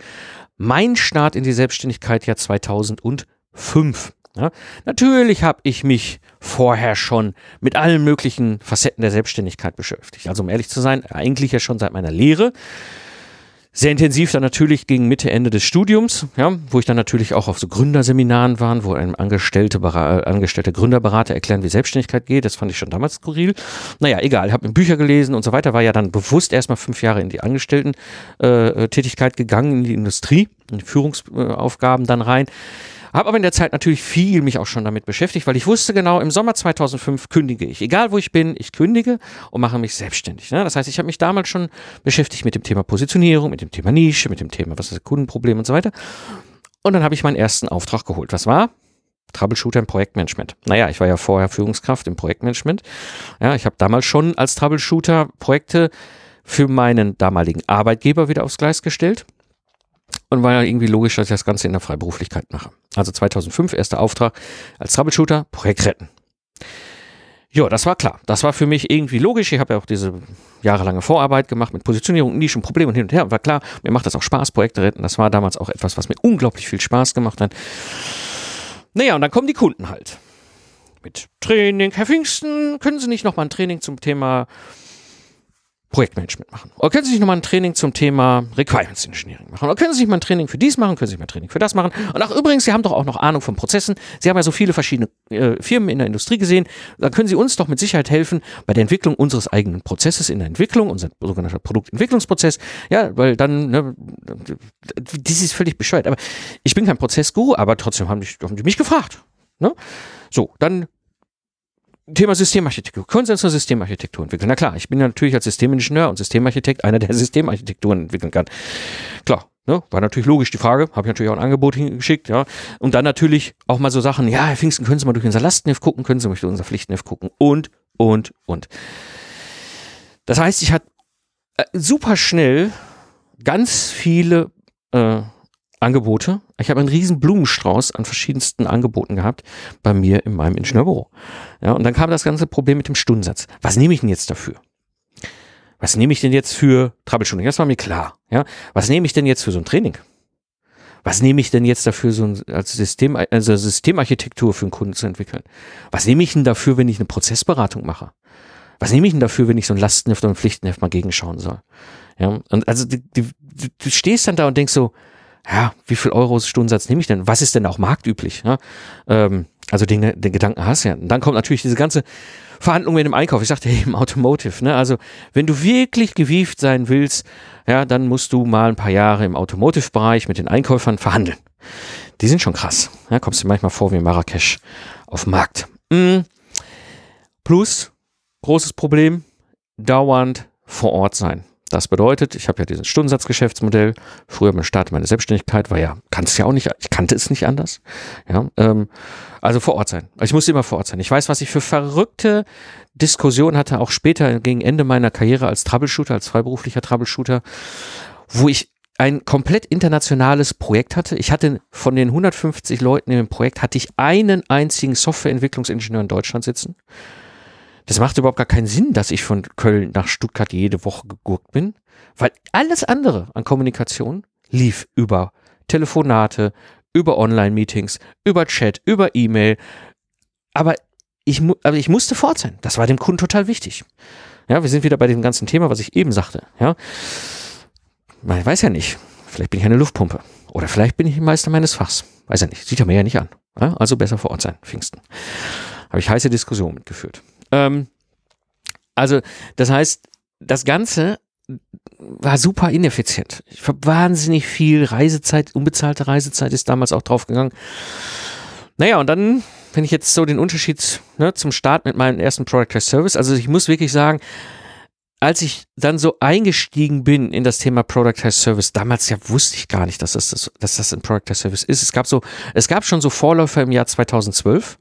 Mein Start in die Selbstständigkeit ja 2005. Ja, natürlich habe ich mich vorher schon mit allen möglichen Facetten der Selbstständigkeit beschäftigt. Also um ehrlich zu sein, eigentlich ja schon seit meiner Lehre. Sehr intensiv dann natürlich gegen Mitte, Ende des Studiums, ja, wo ich dann natürlich auch auf so Gründerseminaren war, wo ein angestellte, angestellter Gründerberater erklären, wie Selbstständigkeit geht. Das fand ich schon damals skurril. Naja, egal, habe Bücher gelesen und so weiter, war ja dann bewusst erstmal fünf Jahre in die Angestellten-Tätigkeit äh, gegangen, in die Industrie, in die Führungsaufgaben dann rein. Habe aber in der Zeit natürlich viel mich auch schon damit beschäftigt, weil ich wusste genau, im Sommer 2005 kündige ich. Egal wo ich bin, ich kündige und mache mich selbstständig. Ne? Das heißt, ich habe mich damals schon beschäftigt mit dem Thema Positionierung, mit dem Thema Nische, mit dem Thema, was ist Kundenproblem und so weiter. Und dann habe ich meinen ersten Auftrag geholt. Was war? Troubleshooter im Projektmanagement. Naja, ich war ja vorher Führungskraft im Projektmanagement. Ja, ich habe damals schon als Troubleshooter Projekte für meinen damaligen Arbeitgeber wieder aufs Gleis gestellt und war ja irgendwie logisch, dass ich das Ganze in der Freiberuflichkeit mache. Also 2005, erster Auftrag als Troubleshooter, Projekt retten. Ja, das war klar. Das war für mich irgendwie logisch. Ich habe ja auch diese jahrelange Vorarbeit gemacht mit Positionierung, Nischen, Problemen und hin und her. War klar, mir macht das auch Spaß, Projekte retten. Das war damals auch etwas, was mir unglaublich viel Spaß gemacht hat. Naja, und dann kommen die Kunden halt. Mit Training. Herr Pfingsten, können Sie nicht nochmal ein Training zum Thema Projektmanagement machen. Oder können Sie sich nochmal ein Training zum Thema Requirements Engineering machen. Oder können Sie sich mal ein Training für dies machen, können Sie sich mal ein Training für das machen. Und ach übrigens, Sie haben doch auch noch Ahnung von Prozessen. Sie haben ja so viele verschiedene äh, Firmen in der Industrie gesehen. Da können Sie uns doch mit Sicherheit helfen bei der Entwicklung unseres eigenen Prozesses in der Entwicklung, unser sogenannter Produktentwicklungsprozess. Ja, weil dann, ne, das ist völlig bescheuert. Aber ich bin kein Prozessguru, aber trotzdem haben die, haben die mich gefragt. Ne? So, dann Thema Systemarchitektur. Konsens zur Systemarchitektur entwickeln. Na klar, ich bin ja natürlich als Systemingenieur und Systemarchitekt einer, der Systemarchitekturen entwickeln kann. Klar, ne, war natürlich logisch die Frage. Habe ich natürlich auch ein Angebot hingeschickt. ja. Und dann natürlich auch mal so Sachen, ja, Herr Pfingsten, können Sie mal durch unser Lastenheft gucken, können Sie mal durch unser Pflichtenheft gucken und, und, und. Das heißt, ich hatte äh, super schnell ganz viele äh, Angebote. Ich habe einen riesen Blumenstrauß an verschiedensten Angeboten gehabt bei mir in meinem Ingenieurbüro. Ja, und dann kam das ganze Problem mit dem Stundensatz. Was nehme ich denn jetzt dafür? Was nehme ich denn jetzt für Troubleshooting? Das war mir klar. Ja, was nehme ich denn jetzt für so ein Training? Was nehme ich denn jetzt dafür, so ein, als System, also Systemarchitektur für einen Kunden zu entwickeln? Was nehme ich denn dafür, wenn ich eine Prozessberatung mache? Was nehme ich denn dafür, wenn ich so ein Lastenheft oder ein Pflichtenheft mal gegenschauen soll? Ja, und also die, die, du stehst dann da und denkst so, ja, wie viel Euro Stundensatz nehme ich denn? Was ist denn auch marktüblich? Ja? Ähm, also den, den Gedanken hast du ja. Und dann kommt natürlich diese ganze Verhandlung mit dem Einkauf. Ich sagte, hey, im Automotive, ne? Also, wenn du wirklich gewieft sein willst, ja, dann musst du mal ein paar Jahre im Automotive-Bereich mit den Einkäufern verhandeln. Die sind schon krass. Ja, kommst du manchmal vor wie Marrakesch auf dem Markt. Mhm. Plus, großes Problem, dauernd vor Ort sein. Das bedeutet, ich habe ja dieses Stundensatzgeschäftsmodell. Früher beim Start meiner Selbstständigkeit war ja, kannte es ja auch nicht, ich kannte es nicht anders. Ja, ähm, also vor Ort sein. Ich musste immer vor Ort sein. Ich weiß, was ich für verrückte Diskussionen hatte, auch später gegen Ende meiner Karriere als Troubleshooter, als freiberuflicher Troubleshooter, wo ich ein komplett internationales Projekt hatte. Ich hatte von den 150 Leuten im Projekt hatte ich einen einzigen Softwareentwicklungsingenieur in Deutschland sitzen. Das macht überhaupt gar keinen Sinn, dass ich von Köln nach Stuttgart jede Woche gegurkt bin, weil alles andere an Kommunikation lief über Telefonate, über Online-Meetings, über Chat, über E-Mail. Aber ich, aber ich musste fort sein. Das war dem Kunden total wichtig. Ja, wir sind wieder bei dem ganzen Thema, was ich eben sagte. Ja, man weiß ja nicht. Vielleicht bin ich eine Luftpumpe. Oder vielleicht bin ich Meister meines Fachs. Weiß ja nicht. Sieht er mir ja nicht an. Also besser vor Ort sein. Pfingsten. Habe ich heiße Diskussionen mitgeführt. Ähm, also, das heißt, das Ganze war super ineffizient. Ich habe wahnsinnig viel Reisezeit, unbezahlte Reisezeit ist damals auch draufgegangen. Naja, und dann, wenn ich jetzt so den Unterschied ne, zum Start mit meinem ersten Product as Service, also ich muss wirklich sagen, als ich dann so eingestiegen bin in das Thema Product as Service, damals ja wusste ich gar nicht, dass das, dass das ein Product as Service ist. Es gab so, es gab schon so Vorläufer im Jahr 2012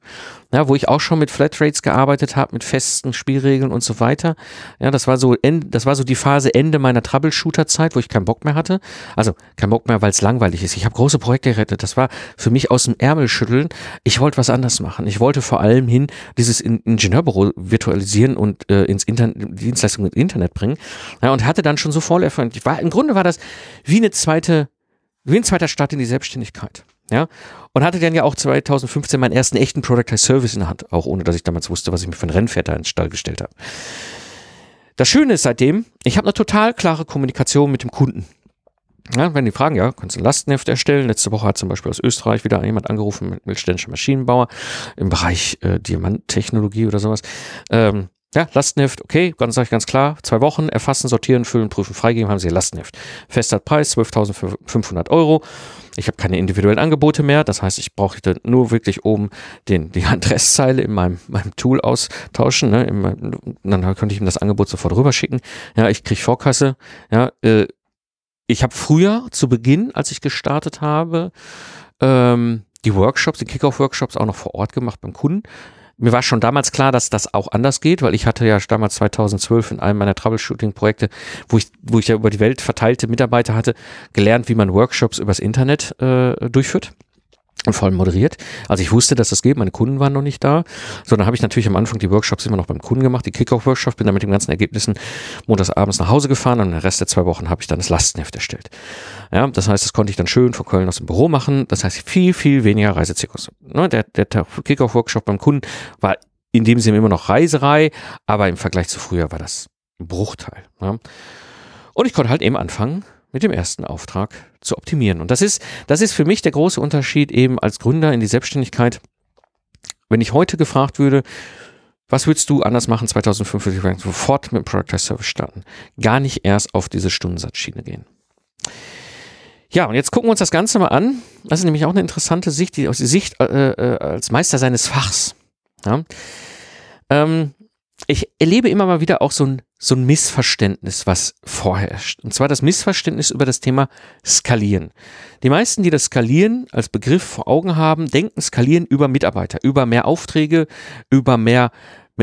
ja, wo ich auch schon mit Flatrates gearbeitet habe, mit festen Spielregeln und so weiter. Ja, das war so, das war so die Phase Ende meiner Troubleshooter-Zeit, wo ich keinen Bock mehr hatte. Also keinen Bock mehr, weil es langweilig ist. Ich habe große Projekte gerettet. Das war für mich aus dem Ärmel schütteln. Ich wollte was anders machen. Ich wollte vor allem hin dieses Ingenieurbüro virtualisieren und äh, ins Internet, Dienstleistungen ins Internet bringen. Ja, und hatte dann schon so Vorläufer. War, im Grunde war das wie eine zweite, wie ein zweiter Start in die Selbstständigkeit. Ja, und hatte dann ja auch 2015 meinen ersten echten Product as Service in der Hand, auch ohne dass ich damals wusste, was ich mir für ein Rennpferd da ins Stall gestellt habe. Das Schöne ist seitdem, ich habe eine total klare Kommunikation mit dem Kunden. Ja, wenn die fragen, ja, kannst du ein Lastenheft erstellen? Letzte Woche hat zum Beispiel aus Österreich wieder jemand angerufen, mit mittelständischer Maschinenbauer im Bereich äh, Diamanttechnologie oder sowas. Ähm, ja, Lastenheft, okay, ganz, ganz klar, zwei Wochen, erfassen, sortieren, füllen, prüfen, freigeben, haben Sie Ihr Lastenheft. Fester Preis, 12.500 Euro. Ich habe keine individuellen Angebote mehr, das heißt, ich brauche nur wirklich oben den, die Adresszeile in meinem, meinem Tool austauschen. Ne? Im, dann könnte ich ihm das Angebot sofort rüberschicken. Ja, ich kriege Vorkasse. Ja, äh, ich habe früher, zu Beginn, als ich gestartet habe, ähm, die Workshops, die Kickoff-Workshops auch noch vor Ort gemacht beim Kunden mir war schon damals klar, dass das auch anders geht, weil ich hatte ja damals 2012 in einem meiner Troubleshooting-Projekte, wo ich, wo ich ja über die Welt verteilte Mitarbeiter hatte, gelernt, wie man Workshops übers Internet äh, durchführt und vor allem moderiert. Also ich wusste, dass das geht, meine Kunden waren noch nicht da. So, dann habe ich natürlich am Anfang die Workshops immer noch beim Kunden gemacht, die Kickoff-Workshops, bin dann mit den ganzen Ergebnissen montags abends nach Hause gefahren und den Rest der zwei Wochen habe ich dann das Lastenheft erstellt. Ja, das heißt, das konnte ich dann schön von Köln aus dem Büro machen. Das heißt, viel, viel weniger Reisezirkus. Ne, der der Kickoff-Workshop beim Kunden war in dem Sinne immer noch Reiserei, aber im Vergleich zu früher war das ein Bruchteil. Ja. Und ich konnte halt eben anfangen, mit dem ersten Auftrag zu optimieren. Und das ist, das ist für mich der große Unterschied eben als Gründer in die Selbstständigkeit. Wenn ich heute gefragt würde, was würdest du anders machen 2005, würde sofort mit dem Product Service starten. Gar nicht erst auf diese Stundensatzschiene gehen. Ja, und jetzt gucken wir uns das Ganze mal an. Das ist nämlich auch eine interessante Sicht, die aus der Sicht äh, äh, als Meister seines Fachs. Ja. Ähm, ich erlebe immer mal wieder auch so ein, so ein Missverständnis, was vorherrscht. Und zwar das Missverständnis über das Thema Skalieren. Die meisten, die das Skalieren als Begriff vor Augen haben, denken Skalieren über Mitarbeiter, über mehr Aufträge, über mehr,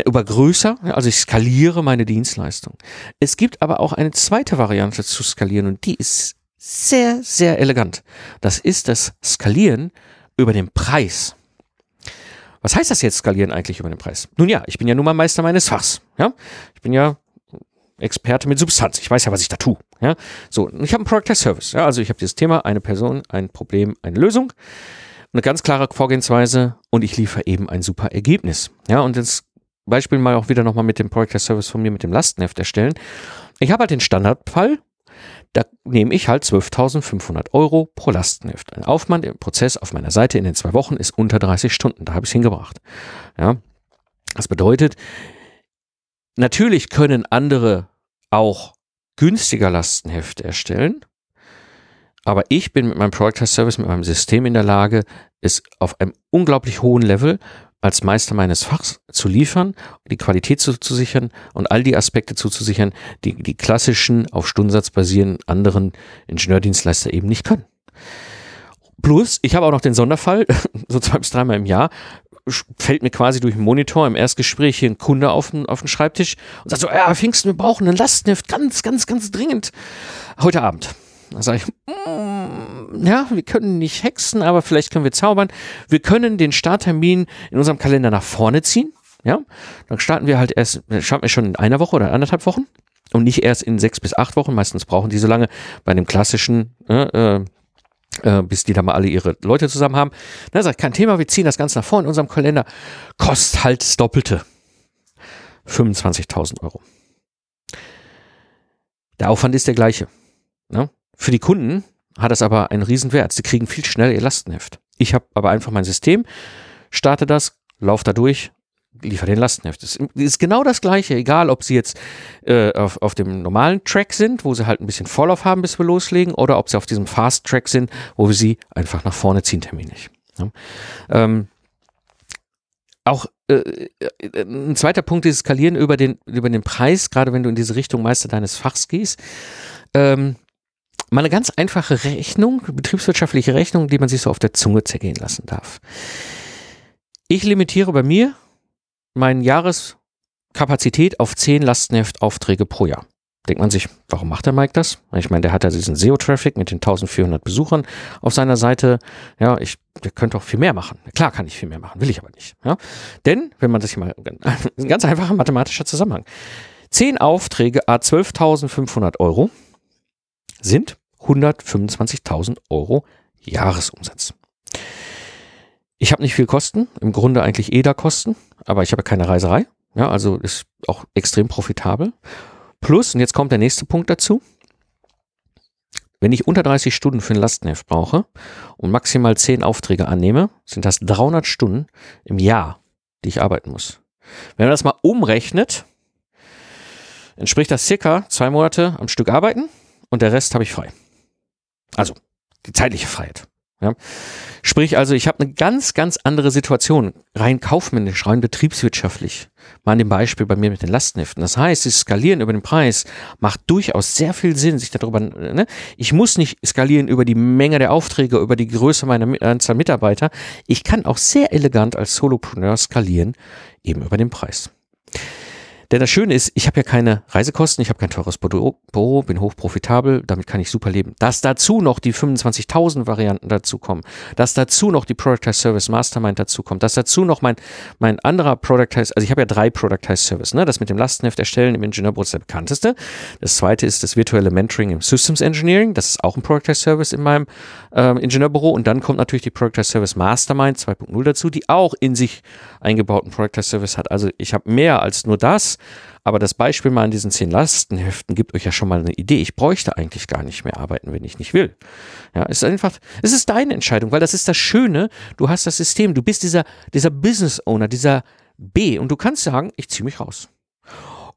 über größer. Also ich skaliere meine Dienstleistung. Es gibt aber auch eine zweite Variante zu skalieren und die ist sehr, sehr elegant. Das ist das Skalieren über den Preis. Was heißt das jetzt skalieren eigentlich über den Preis? Nun ja, ich bin ja nun mal Meister meines Fachs. Ja, ich bin ja Experte mit Substanz. Ich weiß ja, was ich da tue. Ja, so. ich habe ein Product as Service. Ja, also ich habe dieses Thema, eine Person, ein Problem, eine Lösung, eine ganz klare Vorgehensweise und ich liefere eben ein super Ergebnis. Ja, und jetzt Beispiel mal auch wieder nochmal mit dem Project Service von mir mit dem Lastenheft erstellen. Ich habe halt den Standardfall, da nehme ich halt 12.500 Euro pro Lastenheft. Ein Aufwand im Prozess auf meiner Seite in den zwei Wochen ist unter 30 Stunden. Da habe ich es hingebracht. Ja. Das bedeutet, natürlich können andere auch günstiger Lastenhefte erstellen. Aber ich bin mit meinem Product Service, mit meinem System in der Lage, es auf einem unglaublich hohen Level als Meister meines Fachs zu liefern, die Qualität zu, sichern und all die Aspekte zuzusichern, die die klassischen auf Stundensatz basierenden anderen Ingenieurdienstleister eben nicht können. Plus, ich habe auch noch den Sonderfall, so zwei bis dreimal im Jahr, fällt mir quasi durch den Monitor im Erstgespräch hier ein Kunde auf den, auf den Schreibtisch und sagt so, ja, Pfingsten, wir brauchen einen Lastenheft, ganz, ganz, ganz dringend. Heute Abend. Dann sage ich, mm, ja, wir können nicht hexen, aber vielleicht können wir zaubern. Wir können den Starttermin in unserem Kalender nach vorne ziehen. Ja, dann starten wir halt erst, starten wir schon in einer Woche oder anderthalb Wochen und nicht erst in sechs bis acht Wochen. Meistens brauchen die so lange bei dem klassischen, äh, äh, bis die da mal alle ihre Leute zusammen haben. Sage ich, kein Thema, wir ziehen das Ganze nach vorne in unserem Kalender. Kostet halt das Doppelte. 25.000 Euro. Der Aufwand ist der gleiche. Ne? Für die Kunden hat es aber einen Riesenwert. Sie kriegen viel schneller ihr Lastenheft. Ich habe aber einfach mein System, starte das, laufe da durch, liefere den Lastenheft. Das ist genau das Gleiche, egal ob sie jetzt äh, auf, auf dem normalen Track sind, wo sie halt ein bisschen Vorlauf haben, bis wir loslegen, oder ob sie auf diesem Fast Track sind, wo wir sie einfach nach vorne ziehen terminlich. Ja. Ähm, auch äh, äh, ein zweiter Punkt ist Skalieren über den, über den Preis, gerade wenn du in diese Richtung Meister deines Fachs gehst. Ähm, Mal eine ganz einfache Rechnung, betriebswirtschaftliche Rechnung, die man sich so auf der Zunge zergehen lassen darf. Ich limitiere bei mir meine Jahreskapazität auf 10 Lastenheftaufträge pro Jahr. Denkt man sich, warum macht der Mike das? Ich meine, der hat ja diesen SEO-Traffic mit den 1400 Besuchern auf seiner Seite. Ja, ich, der könnte auch viel mehr machen. Klar kann ich viel mehr machen, will ich aber nicht. Ja? Denn, wenn man das hier mal, ein ganz einfacher mathematischer Zusammenhang. 10 Aufträge a 12.500 Euro sind 125.000 Euro Jahresumsatz. Ich habe nicht viel Kosten, im Grunde eigentlich EDA-Kosten, aber ich habe keine Reiserei. Ja, also ist auch extrem profitabel. Plus, und jetzt kommt der nächste Punkt dazu, wenn ich unter 30 Stunden für ein Lastenheft brauche und maximal 10 Aufträge annehme, sind das 300 Stunden im Jahr, die ich arbeiten muss. Wenn man das mal umrechnet, entspricht das circa zwei Monate am Stück arbeiten und der Rest habe ich frei. Also die zeitliche Freiheit. Ja. Sprich also, ich habe eine ganz, ganz andere Situation, rein kaufmännisch, rein betriebswirtschaftlich. Mal an dem Beispiel bei mir mit den Lastenheften. Das heißt, das Skalieren über den Preis macht durchaus sehr viel Sinn, sich darüber, ne? ich muss nicht skalieren über die Menge der Aufträge, über die Größe meiner Anzahl Mitarbeiter. Ich kann auch sehr elegant als Solopreneur skalieren, eben über den Preis. Denn das Schöne ist, ich habe ja keine Reisekosten, ich habe kein teures Büro, bin hochprofitabel, damit kann ich super leben. Dass dazu noch die 25.000 Varianten dazukommen, dass dazu noch die Productized Service Mastermind dazukommt, dass dazu noch mein, mein anderer Productized, also ich habe ja drei Productized Service, ne? das mit dem Lastenheft erstellen im Ingenieurbüro ist der bekannteste. Das zweite ist das virtuelle Mentoring im Systems Engineering, das ist auch ein Productized Service in meinem ähm, Ingenieurbüro und dann kommt natürlich die Productized Service Mastermind 2.0 dazu, die auch in sich eingebauten Productized Service hat. Also ich habe mehr als nur das aber das Beispiel mal in diesen zehn Lastenheften gibt euch ja schon mal eine Idee. Ich bräuchte eigentlich gar nicht mehr arbeiten, wenn ich nicht will. Ja, es ist einfach, es ist deine Entscheidung, weil das ist das Schöne. Du hast das System, du bist dieser, dieser Business Owner, dieser B und du kannst sagen, ich ziehe mich raus.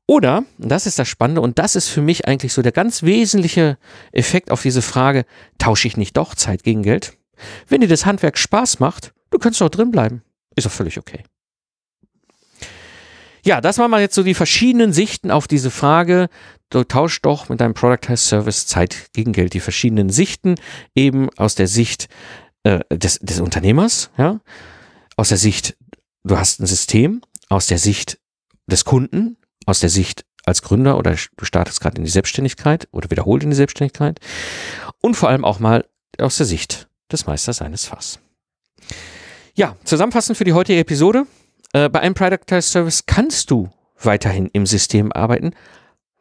Oder, das ist das Spannende, und das ist für mich eigentlich so der ganz wesentliche Effekt auf diese Frage, tausche ich nicht doch Zeit gegen Geld? Wenn dir das Handwerk Spaß macht, du kannst doch drin bleiben. Ist doch völlig okay. Ja, das waren mal jetzt so die verschiedenen Sichten auf diese Frage. Du tauschst doch mit deinem Productized Service Zeit gegen Geld. Die verschiedenen Sichten eben aus der Sicht äh, des, des Unternehmers, ja, aus der Sicht, du hast ein System, aus der Sicht des Kunden, aus der Sicht als Gründer oder du startest gerade in die Selbstständigkeit oder wiederholt in die Selbstständigkeit und vor allem auch mal aus der Sicht des Meisters seines Fass. Ja, zusammenfassend für die heutige Episode. Äh, bei einem Productized Service kannst du weiterhin im System arbeiten,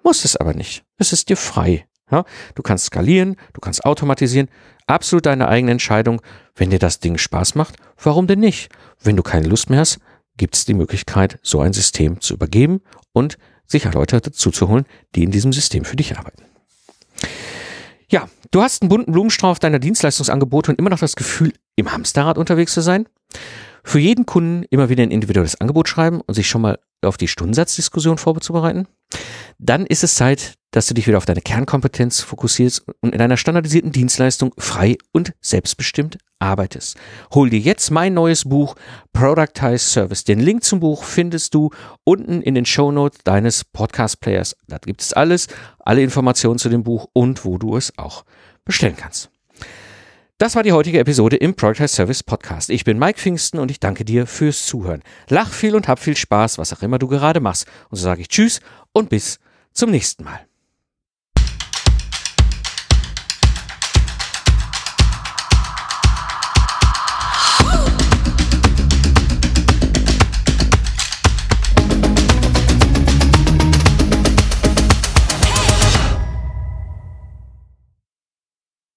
musst es aber nicht. Es ist dir frei. Ja? Du kannst skalieren, du kannst automatisieren. Absolut deine eigene Entscheidung. Wenn dir das Ding Spaß macht, warum denn nicht? Wenn du keine Lust mehr hast, gibt es die Möglichkeit, so ein System zu übergeben und sich Leute dazu zu holen, die in diesem System für dich arbeiten. Ja, du hast einen bunten Blumenstrauß deiner Dienstleistungsangebote und immer noch das Gefühl, im Hamsterrad unterwegs zu sein. Für jeden Kunden immer wieder ein individuelles Angebot schreiben und sich schon mal auf die Stundensatzdiskussion vorzubereiten. Dann ist es Zeit, dass du dich wieder auf deine Kernkompetenz fokussierst und in einer standardisierten Dienstleistung frei und selbstbestimmt arbeitest. Hol dir jetzt mein neues Buch Productize Service. Den Link zum Buch findest du unten in den Show Notes deines Podcast Players. Da gibt es alles, alle Informationen zu dem Buch und wo du es auch bestellen kannst. Das war die heutige Episode im Productize Service Podcast. Ich bin Mike Pfingsten und ich danke dir fürs Zuhören. Lach viel und hab viel Spaß, was auch immer du gerade machst. Und so sage ich Tschüss und bis zum nächsten Mal.